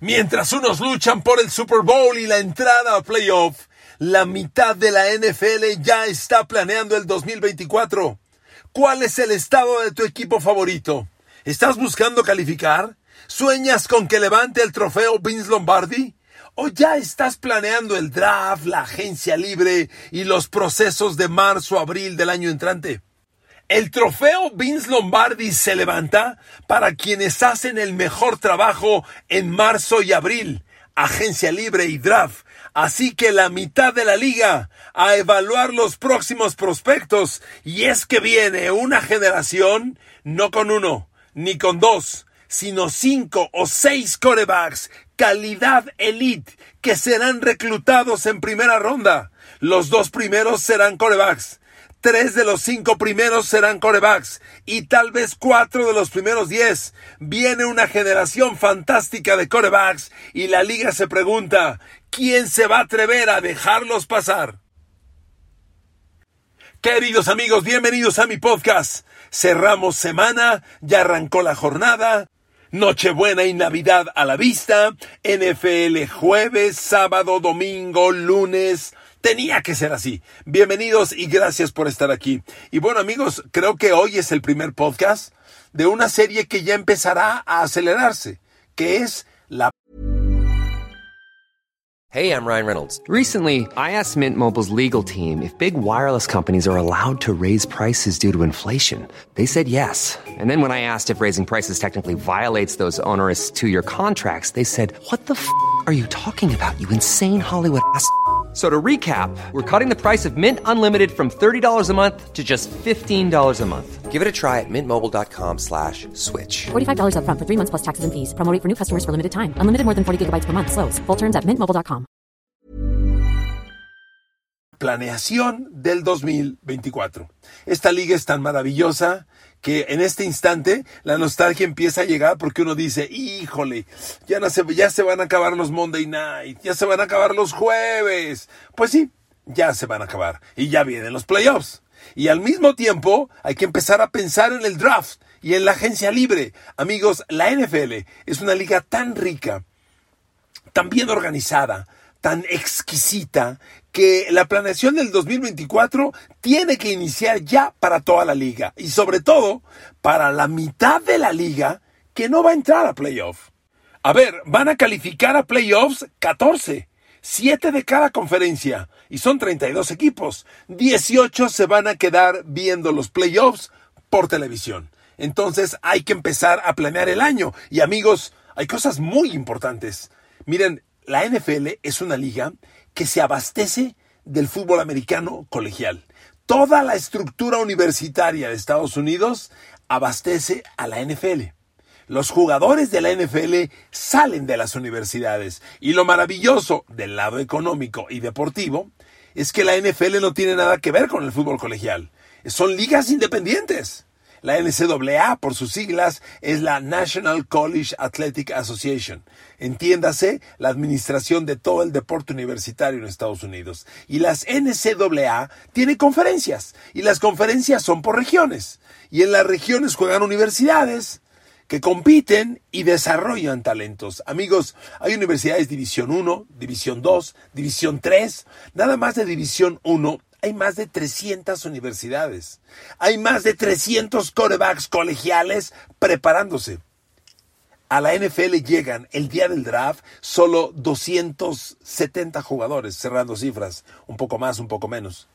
Mientras unos luchan por el Super Bowl y la entrada a playoff, la mitad de la NFL ya está planeando el 2024. ¿Cuál es el estado de tu equipo favorito? ¿Estás buscando calificar? ¿Sueñas con que levante el trofeo Vince Lombardi? ¿O ya estás planeando el draft, la agencia libre y los procesos de marzo-abril del año entrante? El trofeo Vince Lombardi se levanta para quienes hacen el mejor trabajo en marzo y abril, agencia libre y draft. Así que la mitad de la liga a evaluar los próximos prospectos. Y es que viene una generación no con uno, ni con dos, sino cinco o seis corebacks, calidad elite, que serán reclutados en primera ronda. Los dos primeros serán corebacks. Tres de los cinco primeros serán corebacks y tal vez cuatro de los primeros diez. Viene una generación fantástica de corebacks y la liga se pregunta, ¿quién se va a atrever a dejarlos pasar? Queridos amigos, bienvenidos a mi podcast. Cerramos semana, ya arrancó la jornada. Nochebuena y Navidad a la vista. NFL jueves, sábado, domingo, lunes. Tenía que ser así. Bienvenidos y gracias por estar aquí. Y bueno amigos, creo que hoy es el primer podcast de una serie que ya empezará a acelerarse, que es la Hey, I'm Ryan Reynolds. Recently, I asked Mint Mobile's legal team if big wireless companies are allowed to raise prices due to inflation. They said yes. And then when I asked if raising prices technically violates those onerous two-year contracts, they said, "What the f*** are you talking about? You insane Hollywood ass." So to recap, we're cutting the price of Mint Unlimited from $30 a month to just $15 a month. Give it a try at mintmobile.com slash switch. $45 upfront for three months plus taxes and fees. Promo rate for new customers for limited time. Unlimited more than 40 gigabytes per month. Slows. Full terms at mintmobile.com. planeación del 2024. Esta liga es tan maravillosa que en este instante la nostalgia empieza a llegar porque uno dice, híjole, ya, no se, ya se van a acabar los Monday Night, ya se van a acabar los jueves. Pues sí, ya se van a acabar y ya vienen los playoffs. Y al mismo tiempo hay que empezar a pensar en el draft y en la agencia libre. Amigos, la NFL es una liga tan rica, tan bien organizada, tan exquisita que la planeación del 2024 tiene que iniciar ya para toda la liga y sobre todo para la mitad de la liga que no va a entrar a playoff. A ver, van a calificar a playoffs 14, 7 de cada conferencia y son 32 equipos. 18 se van a quedar viendo los playoffs por televisión. Entonces hay que empezar a planear el año y amigos, hay cosas muy importantes. Miren, la NFL es una liga que se abastece del fútbol americano colegial. Toda la estructura universitaria de Estados Unidos abastece a la NFL. Los jugadores de la NFL salen de las universidades y lo maravilloso del lado económico y deportivo es que la NFL no tiene nada que ver con el fútbol colegial. Son ligas independientes. La NCAA, por sus siglas, es la National College Athletic Association. Entiéndase, la administración de todo el deporte universitario en Estados Unidos. Y las NCAA tiene conferencias. Y las conferencias son por regiones. Y en las regiones juegan universidades que compiten y desarrollan talentos. Amigos, hay universidades División 1, División 2, División 3. Nada más de División 1 hay más de 300 universidades. Hay más de 300 corebacks colegiales preparándose. A la NFL llegan el día del draft solo 270 jugadores, cerrando cifras, un poco más, un poco menos.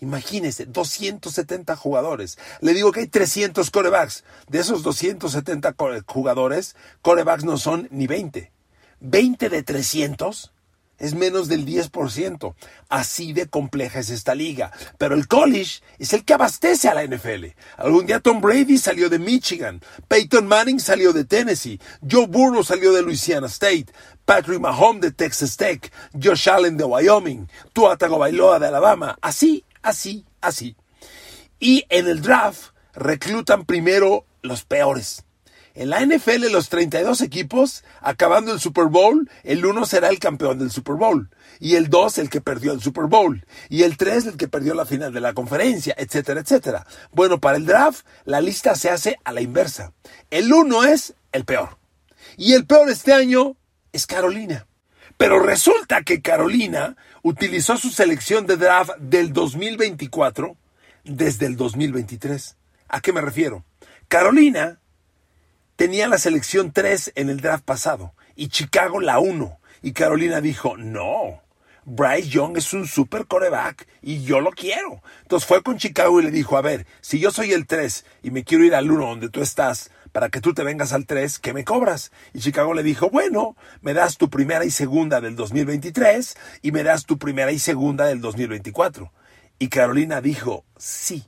Imagínense, 270 jugadores. Le digo que hay 300 corebacks. De esos 270 jugadores, corebacks no son ni 20. 20 de 300 es menos del 10%. Así de compleja es esta liga. Pero el college es el que abastece a la NFL. Algún día Tom Brady salió de Michigan, Peyton Manning salió de Tennessee, Joe Burrow salió de Louisiana State, Patrick Mahomes de Texas Tech, Josh Allen de Wyoming, Tua Tagovailoa de Alabama. Así, así, así. Y en el draft reclutan primero los peores. En la NFL, los 32 equipos, acabando el Super Bowl, el 1 será el campeón del Super Bowl, y el 2 el que perdió el Super Bowl, y el 3 el que perdió la final de la conferencia, etcétera, etcétera. Bueno, para el draft, la lista se hace a la inversa. El 1 es el peor. Y el peor este año es Carolina. Pero resulta que Carolina utilizó su selección de draft del 2024 desde el 2023. ¿A qué me refiero? Carolina tenía la selección 3 en el draft pasado y Chicago la 1. Y Carolina dijo, no, Bryce Young es un super coreback y yo lo quiero. Entonces fue con Chicago y le dijo, a ver, si yo soy el 3 y me quiero ir al 1 donde tú estás, para que tú te vengas al 3, ¿qué me cobras? Y Chicago le dijo, bueno, me das tu primera y segunda del 2023 y me das tu primera y segunda del 2024. Y Carolina dijo, sí.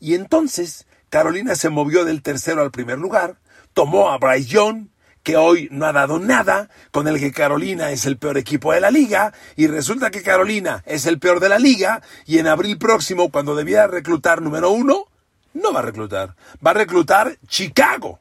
Y entonces Carolina se movió del tercero al primer lugar, tomó a Bryce Young, que hoy no ha dado nada, con el que Carolina es el peor equipo de la liga, y resulta que Carolina es el peor de la liga, y en abril próximo, cuando debiera reclutar número uno, no va a reclutar, va a reclutar Chicago.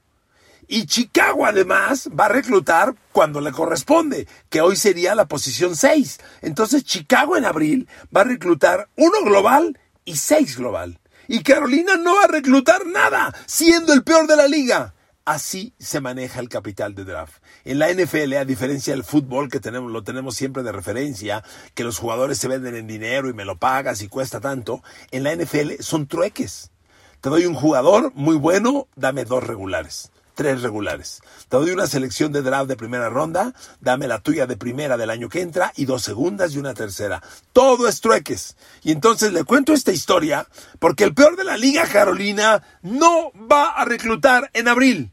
Y Chicago además va a reclutar cuando le corresponde, que hoy sería la posición 6. Entonces Chicago en abril va a reclutar uno global y seis global. Y Carolina no va a reclutar nada, siendo el peor de la liga. Así se maneja el capital de draft. En la NFL, a diferencia del fútbol que tenemos, lo tenemos siempre de referencia, que los jugadores se venden en dinero y me lo pagas y cuesta tanto, en la NFL son trueques. Te doy un jugador muy bueno, dame dos regulares tres regulares. Te doy una selección de draft de primera ronda, dame la tuya de primera del año que entra y dos segundas y una tercera. Todo es trueques. Y entonces le cuento esta historia porque el peor de la liga Carolina no va a reclutar en abril.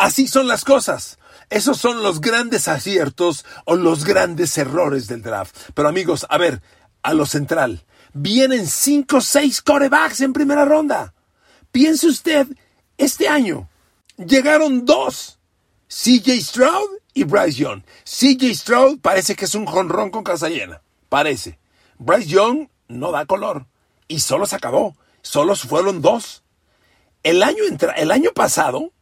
Así son las cosas. Esos son los grandes aciertos o los grandes errores del draft. Pero amigos, a ver, a lo central. Vienen cinco o seis corebacks en primera ronda. Piense usted, este año llegaron dos. CJ Stroud y Bryce Young. CJ Stroud parece que es un jonrón con casa llena. Parece. Bryce Young no da color. Y solo se acabó. Solo fueron dos. El año, el año pasado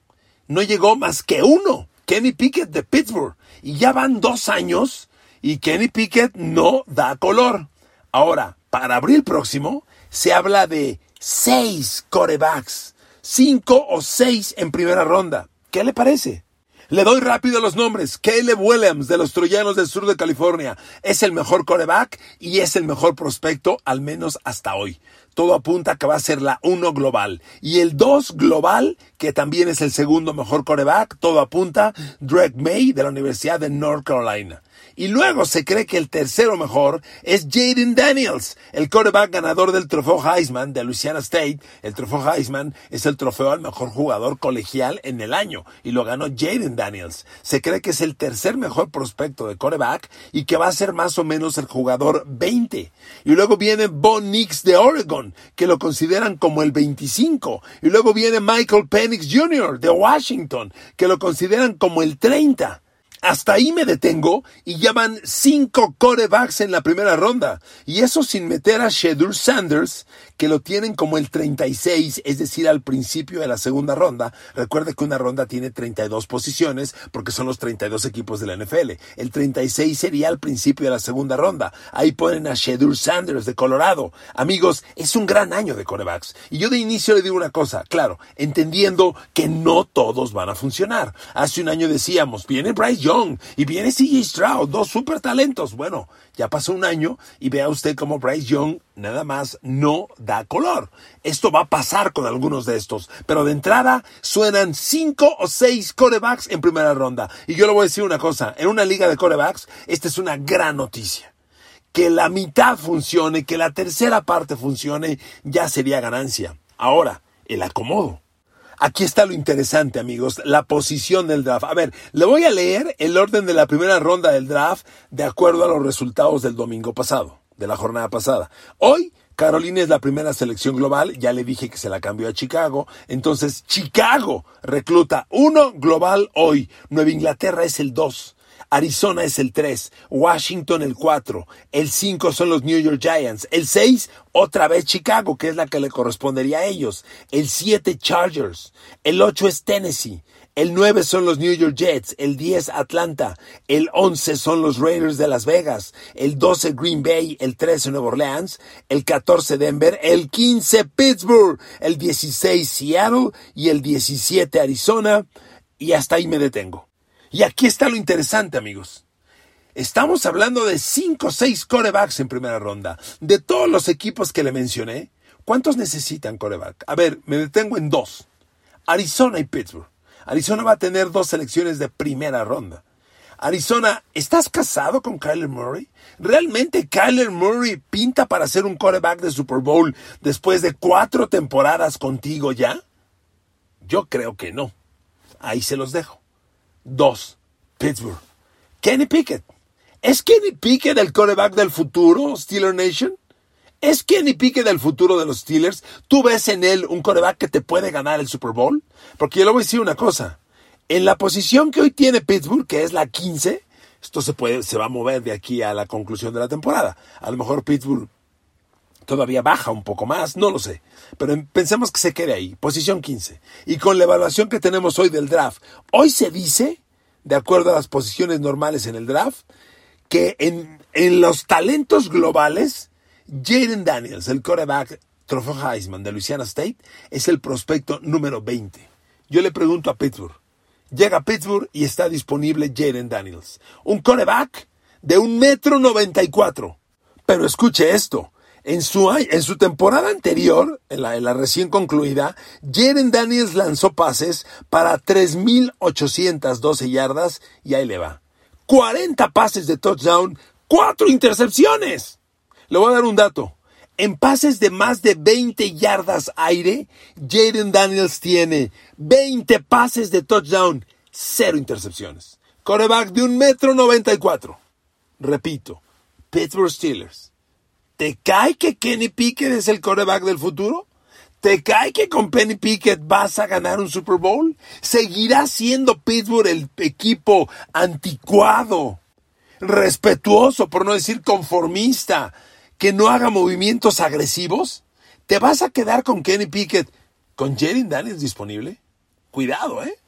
no llegó más que uno. Kenny Pickett de Pittsburgh. Y ya van dos años y Kenny Pickett no da color. Ahora, para abril próximo, se habla de seis corebacks cinco o seis en primera ronda. ¿Qué le parece? Le doy rápido los nombres. Caleb Williams de los Troyanos del sur de California es el mejor coreback y es el mejor prospecto, al menos hasta hoy. Todo apunta a que va a ser la 1 global. Y el 2 global, que también es el segundo mejor coreback, todo apunta Drake May de la Universidad de North Carolina. Y luego se cree que el tercero mejor es Jaden Daniels, el quarterback ganador del trofeo Heisman de Louisiana State. El trofeo Heisman es el trofeo al mejor jugador colegial en el año y lo ganó Jaden Daniels. Se cree que es el tercer mejor prospecto de quarterback y que va a ser más o menos el jugador 20. Y luego viene Bon Nix de Oregon, que lo consideran como el 25. Y luego viene Michael Penix Jr. de Washington, que lo consideran como el 30. Hasta ahí me detengo y ya van cinco corebacks en la primera ronda. Y eso sin meter a Shedur Sanders, que lo tienen como el 36, es decir, al principio de la segunda ronda. Recuerde que una ronda tiene 32 posiciones porque son los 32 equipos de la NFL. El 36 sería al principio de la segunda ronda. Ahí ponen a Shedur Sanders de Colorado. Amigos, es un gran año de corebacks. Y yo de inicio le digo una cosa, claro, entendiendo que no todos van a funcionar. Hace un año decíamos, viene Bryce Young y viene CJ Stroud, dos super talentos. Bueno, ya pasó un año y vea usted cómo Bryce Young nada más no da color. Esto va a pasar con algunos de estos, pero de entrada suenan cinco o seis corebacks en primera ronda. Y yo le voy a decir una cosa, en una liga de corebacks, esta es una gran noticia. Que la mitad funcione, que la tercera parte funcione, ya sería ganancia. Ahora, el acomodo. Aquí está lo interesante, amigos, la posición del draft. A ver, le voy a leer el orden de la primera ronda del draft de acuerdo a los resultados del domingo pasado, de la jornada pasada. Hoy, Carolina es la primera selección global, ya le dije que se la cambió a Chicago, entonces Chicago recluta uno global hoy, Nueva Inglaterra es el dos. Arizona es el 3, Washington el 4, el 5 son los New York Giants, el 6 otra vez Chicago, que es la que le correspondería a ellos, el 7 Chargers, el 8 es Tennessee, el 9 son los New York Jets, el 10 Atlanta, el 11 son los Raiders de Las Vegas, el 12 Green Bay, el 13 Nueva Orleans, el 14 Denver, el 15 Pittsburgh, el 16 Seattle y el 17 Arizona y hasta ahí me detengo. Y aquí está lo interesante, amigos. Estamos hablando de 5 o 6 corebacks en primera ronda. De todos los equipos que le mencioné, ¿cuántos necesitan coreback? A ver, me detengo en dos. Arizona y Pittsburgh. Arizona va a tener dos selecciones de primera ronda. Arizona, ¿estás casado con Kyler Murray? ¿Realmente Kyler Murray pinta para ser un coreback de Super Bowl después de cuatro temporadas contigo ya? Yo creo que no. Ahí se los dejo. Dos, Pittsburgh. Kenny Pickett. ¿Es Kenny Pickett el coreback del futuro, Steeler Nation? ¿Es Kenny Pickett el futuro de los Steelers? ¿Tú ves en él un coreback que te puede ganar el Super Bowl? Porque yo le voy a decir una cosa. En la posición que hoy tiene Pittsburgh, que es la 15, esto se, puede, se va a mover de aquí a la conclusión de la temporada. A lo mejor Pittsburgh todavía baja un poco más, no lo sé. Pero pensemos que se quede ahí, posición 15. Y con la evaluación que tenemos hoy del draft, hoy se dice, de acuerdo a las posiciones normales en el draft, que en, en los talentos globales, Jaden Daniels, el quarterback trofeo Heisman de Louisiana State, es el prospecto número 20. Yo le pregunto a Pittsburgh. Llega a Pittsburgh y está disponible Jaden Daniels. Un quarterback de un metro noventa y cuatro. Pero escuche esto. En su, en su temporada anterior, en la, la recién concluida, Jaren Daniels lanzó pases para 3.812 yardas y ahí le va. 40 pases de touchdown, 4 intercepciones. Le voy a dar un dato. En pases de más de 20 yardas aire, Jaden Daniels tiene 20 pases de touchdown, 0 intercepciones. Coreback de un metro 94. Repito, Pittsburgh Steelers. ¿Te cae que Kenny Pickett es el coreback del futuro? ¿Te cae que con Kenny Pickett vas a ganar un Super Bowl? ¿Seguirá siendo Pittsburgh el equipo anticuado, respetuoso, por no decir conformista, que no haga movimientos agresivos? ¿Te vas a quedar con Kenny Pickett con Jerry Daniels disponible? Cuidado, ¿eh?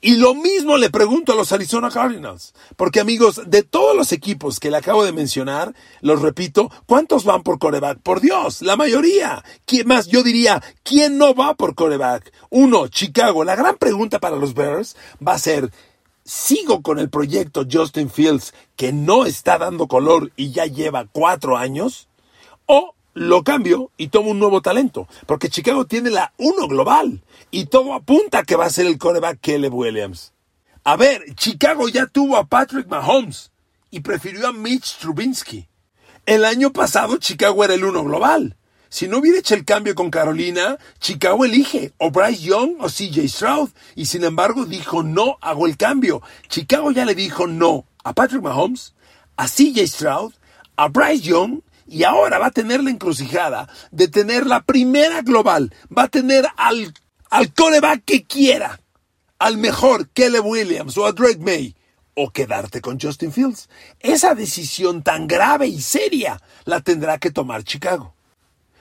Y lo mismo le pregunto a los Arizona Cardinals. Porque amigos, de todos los equipos que le acabo de mencionar, los repito, ¿cuántos van por coreback? Por Dios, la mayoría. ¿Quién más? Yo diría, ¿quién no va por coreback? Uno, Chicago. La gran pregunta para los Bears va a ser, ¿sigo con el proyecto Justin Fields que no está dando color y ya lleva cuatro años? ¿O lo cambio y tomo un nuevo talento. Porque Chicago tiene la 1 global. Y todo apunta que va a ser el coreback Caleb Williams. A ver, Chicago ya tuvo a Patrick Mahomes y prefirió a Mitch Trubinsky. El año pasado Chicago era el 1 global. Si no hubiera hecho el cambio con Carolina, Chicago elige o Bryce Young o CJ Stroud. Y sin embargo dijo no, hago el cambio. Chicago ya le dijo no a Patrick Mahomes, a CJ Stroud, a Bryce Young y ahora va a tener la encrucijada de tener la primera global. Va a tener al, al coreback que quiera. Al mejor Kelly Williams o a Drake May. O quedarte con Justin Fields. Esa decisión tan grave y seria la tendrá que tomar Chicago.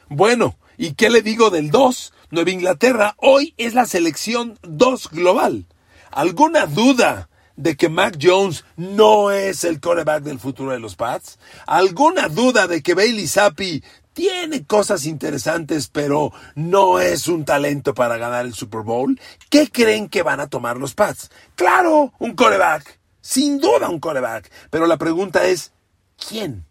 Bueno, ¿y qué le digo del 2? Nueva Inglaterra hoy es la selección 2 global. ¿Alguna duda de que Mac Jones no es el coreback del futuro de los Pats? ¿Alguna duda de que Bailey Zappi tiene cosas interesantes, pero no es un talento para ganar el Super Bowl? ¿Qué creen que van a tomar los Pats? Claro, un coreback. Sin duda un coreback. Pero la pregunta es, ¿quién?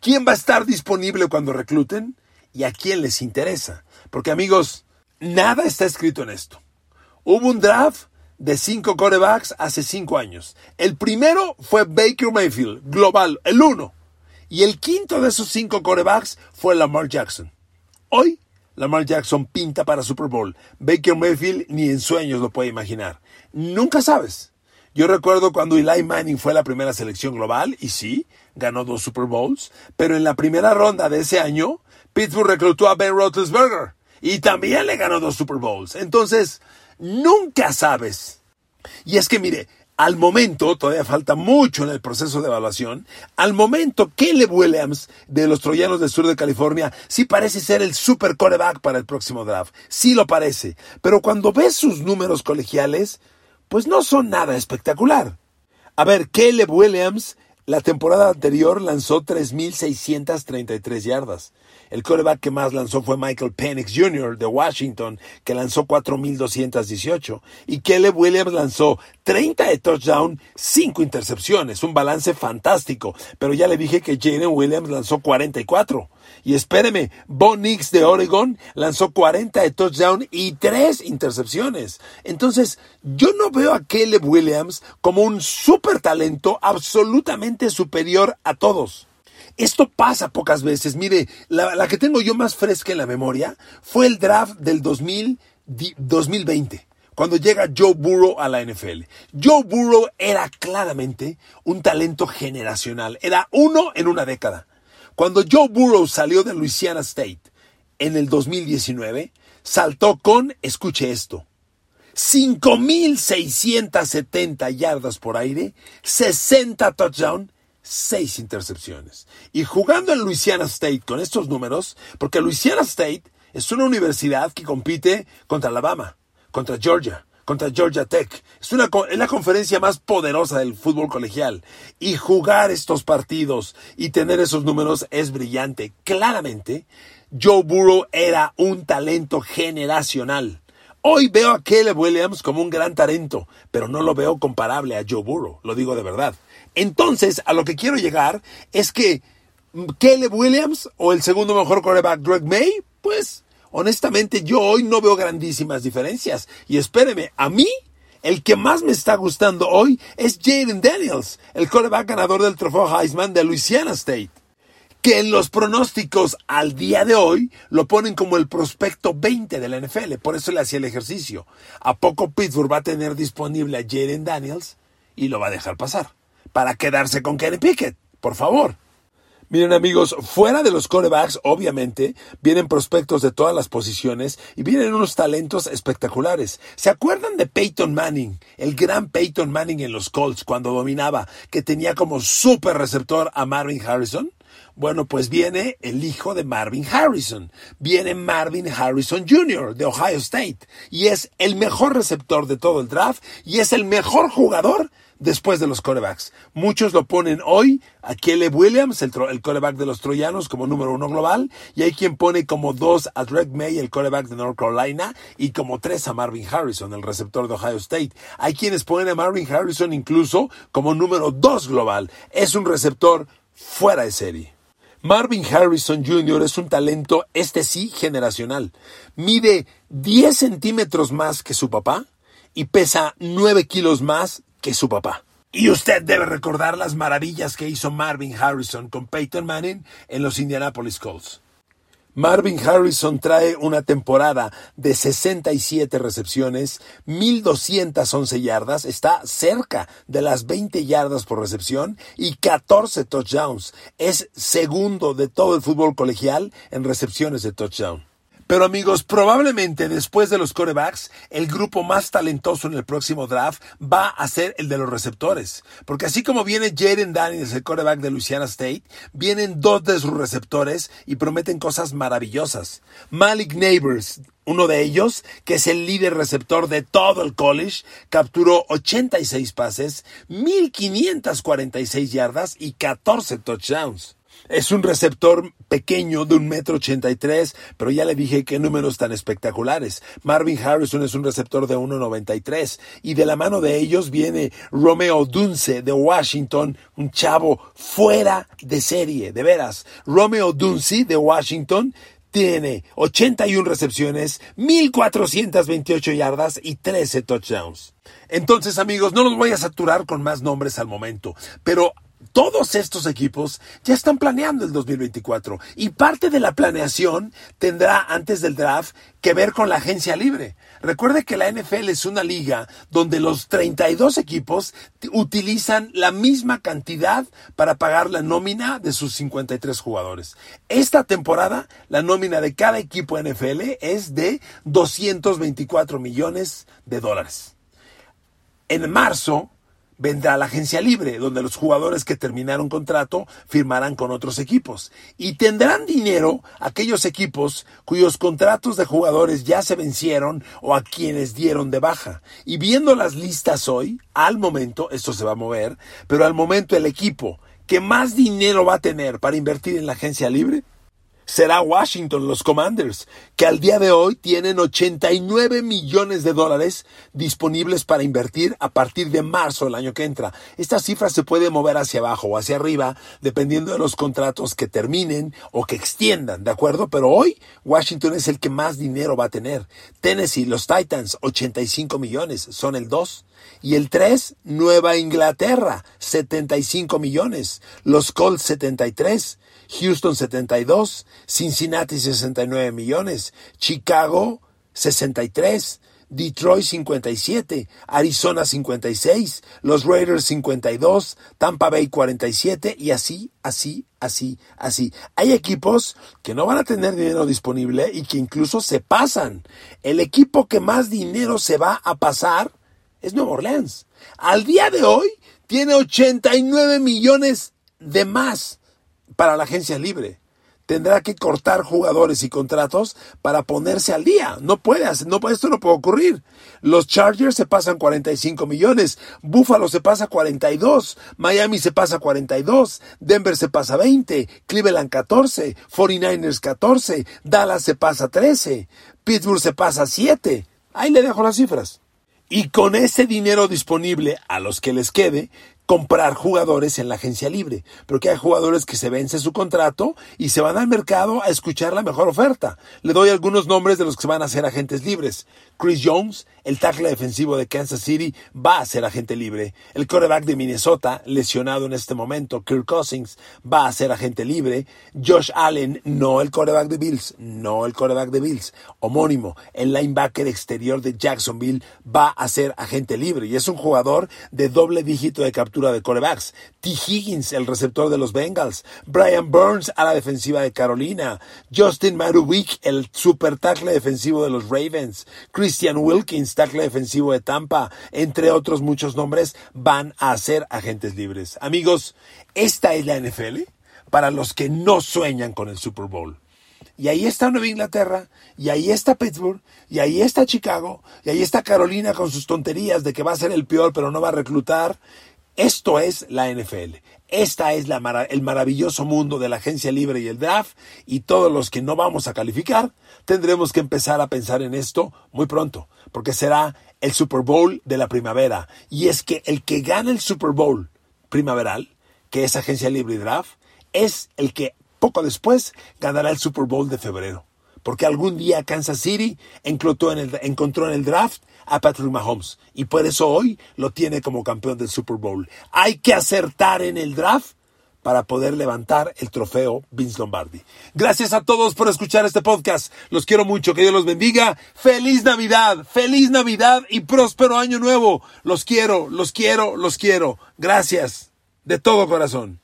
¿Quién va a estar disponible cuando recluten? ¿Y a quién les interesa? Porque amigos, nada está escrito en esto. Hubo un draft de cinco corebacks hace cinco años. El primero fue Baker Mayfield, global, el uno. Y el quinto de esos cinco corebacks fue Lamar Jackson. Hoy, Lamar Jackson pinta para Super Bowl. Baker Mayfield ni en sueños lo puede imaginar. Nunca sabes. Yo recuerdo cuando Eli Manning fue la primera selección global, y sí, ganó dos Super Bowls, pero en la primera ronda de ese año, Pittsburgh reclutó a Ben Roethlisberger y también le ganó dos Super Bowls. Entonces, nunca sabes. Y es que mire, al momento, todavía falta mucho en el proceso de evaluación, al momento Caleb Williams de los Troyanos del sur de California sí parece ser el super coreback para el próximo draft. Sí lo parece. Pero cuando ves sus números colegiales, pues no son nada espectacular. A ver, Caleb Williams la temporada anterior lanzó 3.633 yardas. El coreback que más lanzó fue Michael Penix Jr. de Washington, que lanzó 4.218. Y Caleb Williams lanzó 30 de touchdown, 5 intercepciones. Un balance fantástico. Pero ya le dije que Jalen Williams lanzó 44. Y espéreme, Bo Nix de Oregon lanzó 40 de touchdown y 3 intercepciones. Entonces, yo no veo a Caleb Williams como un super talento absolutamente superior a todos. Esto pasa pocas veces. Mire, la, que tengo yo más fresca en la memoria fue el draft del 2020 cuando llega Joe Burrow a la NFL. Joe Burrow era claramente un talento generacional, era uno en una década. Cuando Joe Burrow salió de Louisiana State en el 2019, saltó con, escuche esto, 5.670 yardas por aire, 60 touchdowns 6 intercepciones. Y jugando en Louisiana State con estos números, porque Louisiana State es una universidad que compite contra Alabama, contra Georgia, contra Georgia Tech. Es, una, es la conferencia más poderosa del fútbol colegial. Y jugar estos partidos y tener esos números es brillante. Claramente, Joe Burrow era un talento generacional. Hoy veo a Caleb Williams como un gran talento, pero no lo veo comparable a Joe Burrow, lo digo de verdad. Entonces, a lo que quiero llegar es que Caleb Williams o el segundo mejor quarterback Greg May, pues honestamente yo hoy no veo grandísimas diferencias. Y espéreme, a mí el que más me está gustando hoy es Jaden Daniels, el quarterback ganador del trofeo Heisman de Louisiana State. Que en los pronósticos al día de hoy lo ponen como el prospecto 20 de la NFL. Por eso le hacía el ejercicio. ¿A poco Pittsburgh va a tener disponible a Jaden Daniels y lo va a dejar pasar? para quedarse con Kenny Pickett, por favor. Miren amigos, fuera de los corebacks, obviamente, vienen prospectos de todas las posiciones y vienen unos talentos espectaculares. ¿Se acuerdan de Peyton Manning? El gran Peyton Manning en los Colts cuando dominaba, que tenía como super receptor a Marvin Harrison. Bueno, pues viene el hijo de Marvin Harrison. Viene Marvin Harrison Jr. de Ohio State. Y es el mejor receptor de todo el draft y es el mejor jugador después de los corebacks. Muchos lo ponen hoy a Caleb Williams, el, el coreback de los troyanos, como número uno global, y hay quien pone como dos a Drake May, el coreback de North Carolina, y como tres a Marvin Harrison, el receptor de Ohio State. Hay quienes ponen a Marvin Harrison incluso como número dos global. Es un receptor fuera de serie. Marvin Harrison Jr. es un talento, este sí, generacional. Mide 10 centímetros más que su papá y pesa 9 kilos más que su papá. Y usted debe recordar las maravillas que hizo Marvin Harrison con Peyton Manning en los Indianapolis Colts. Marvin Harrison trae una temporada de 67 recepciones, 1211 yardas, está cerca de las 20 yardas por recepción y 14 touchdowns. Es segundo de todo el fútbol colegial en recepciones de touchdown. Pero amigos, probablemente después de los corebacks, el grupo más talentoso en el próximo draft va a ser el de los receptores. Porque así como viene Jaden Daniels, el coreback de Louisiana State, vienen dos de sus receptores y prometen cosas maravillosas. Malik Neighbors, uno de ellos, que es el líder receptor de todo el college, capturó 86 pases, 1546 yardas y 14 touchdowns. Es un receptor pequeño de un metro ochenta y tres, pero ya le dije qué números tan espectaculares. Marvin Harrison es un receptor de 1.93 y de la mano de ellos viene Romeo Dunce de Washington, un chavo fuera de serie, de veras. Romeo Dunce de Washington tiene 81 recepciones, 1428 yardas y 13 touchdowns. Entonces, amigos, no los voy a saturar con más nombres al momento, pero todos estos equipos ya están planeando el 2024 y parte de la planeación tendrá antes del draft que ver con la agencia libre. Recuerde que la NFL es una liga donde los 32 equipos utilizan la misma cantidad para pagar la nómina de sus 53 jugadores. Esta temporada, la nómina de cada equipo NFL es de 224 millones de dólares. En marzo, vendrá la agencia libre, donde los jugadores que terminaron contrato firmarán con otros equipos. Y tendrán dinero aquellos equipos cuyos contratos de jugadores ya se vencieron o a quienes dieron de baja. Y viendo las listas hoy, al momento, esto se va a mover, pero al momento el equipo que más dinero va a tener para invertir en la agencia libre será Washington, los Commanders, que al día de hoy tienen 89 millones de dólares disponibles para invertir a partir de marzo del año que entra. Esta cifra se puede mover hacia abajo o hacia arriba dependiendo de los contratos que terminen o que extiendan, ¿de acuerdo? Pero hoy Washington es el que más dinero va a tener. Tennessee, los Titans, 85 millones, son el 2. Y el 3, Nueva Inglaterra, 75 millones. Los Colts, 73. Houston 72, Cincinnati 69 millones, Chicago 63, Detroit 57, Arizona 56, los Raiders 52, Tampa Bay 47 y así, así, así, así. Hay equipos que no van a tener dinero disponible y que incluso se pasan. El equipo que más dinero se va a pasar es Nueva Orleans. Al día de hoy tiene 89 millones de más para la agencia libre. Tendrá que cortar jugadores y contratos para ponerse al día. No puede, no, esto no puede ocurrir. Los Chargers se pasan 45 millones, Buffalo se pasa 42, Miami se pasa 42, Denver se pasa 20, Cleveland 14, 49ers 14, Dallas se pasa 13, Pittsburgh se pasa 7. Ahí le dejo las cifras. Y con ese dinero disponible a los que les quede, comprar jugadores en la agencia libre, pero hay jugadores que se vence su contrato y se van al mercado a escuchar la mejor oferta. Le doy algunos nombres de los que van a ser agentes libres. Chris Jones, el tackle defensivo de Kansas City, va a ser agente libre. El quarterback de Minnesota, lesionado en este momento, Kirk Cousins, va a ser agente libre. Josh Allen, no el quarterback de Bills, no el quarterback de Bills. Homónimo, el linebacker exterior de Jacksonville, va a ser agente libre y es un jugador de doble dígito de captura de corebacks. T. Higgins, el receptor de los Bengals. Brian Burns a la defensiva de Carolina. Justin Marubic, el super tackle defensivo de los Ravens. Christian Wilkins, tackle defensivo de Tampa. Entre otros muchos nombres, van a ser agentes libres. Amigos, esta es la NFL para los que no sueñan con el Super Bowl. Y ahí está Nueva Inglaterra, y ahí está Pittsburgh, y ahí está Chicago, y ahí está Carolina con sus tonterías de que va a ser el peor pero no va a reclutar, esto es la NFL. Esta es la el maravilloso mundo de la agencia libre y el draft y todos los que no vamos a calificar tendremos que empezar a pensar en esto muy pronto, porque será el Super Bowl de la primavera. Y es que el que gana el Super Bowl primaveral, que es agencia libre y draft, es el que poco después ganará el Super Bowl de febrero. Porque algún día Kansas City encontró en el, encontró en el draft a Patrick Mahomes y por eso hoy lo tiene como campeón del Super Bowl. Hay que acertar en el draft para poder levantar el trofeo Vince Lombardi. Gracias a todos por escuchar este podcast. Los quiero mucho. Que Dios los bendiga. Feliz Navidad, feliz Navidad y próspero año nuevo. Los quiero, los quiero, los quiero. Gracias de todo corazón.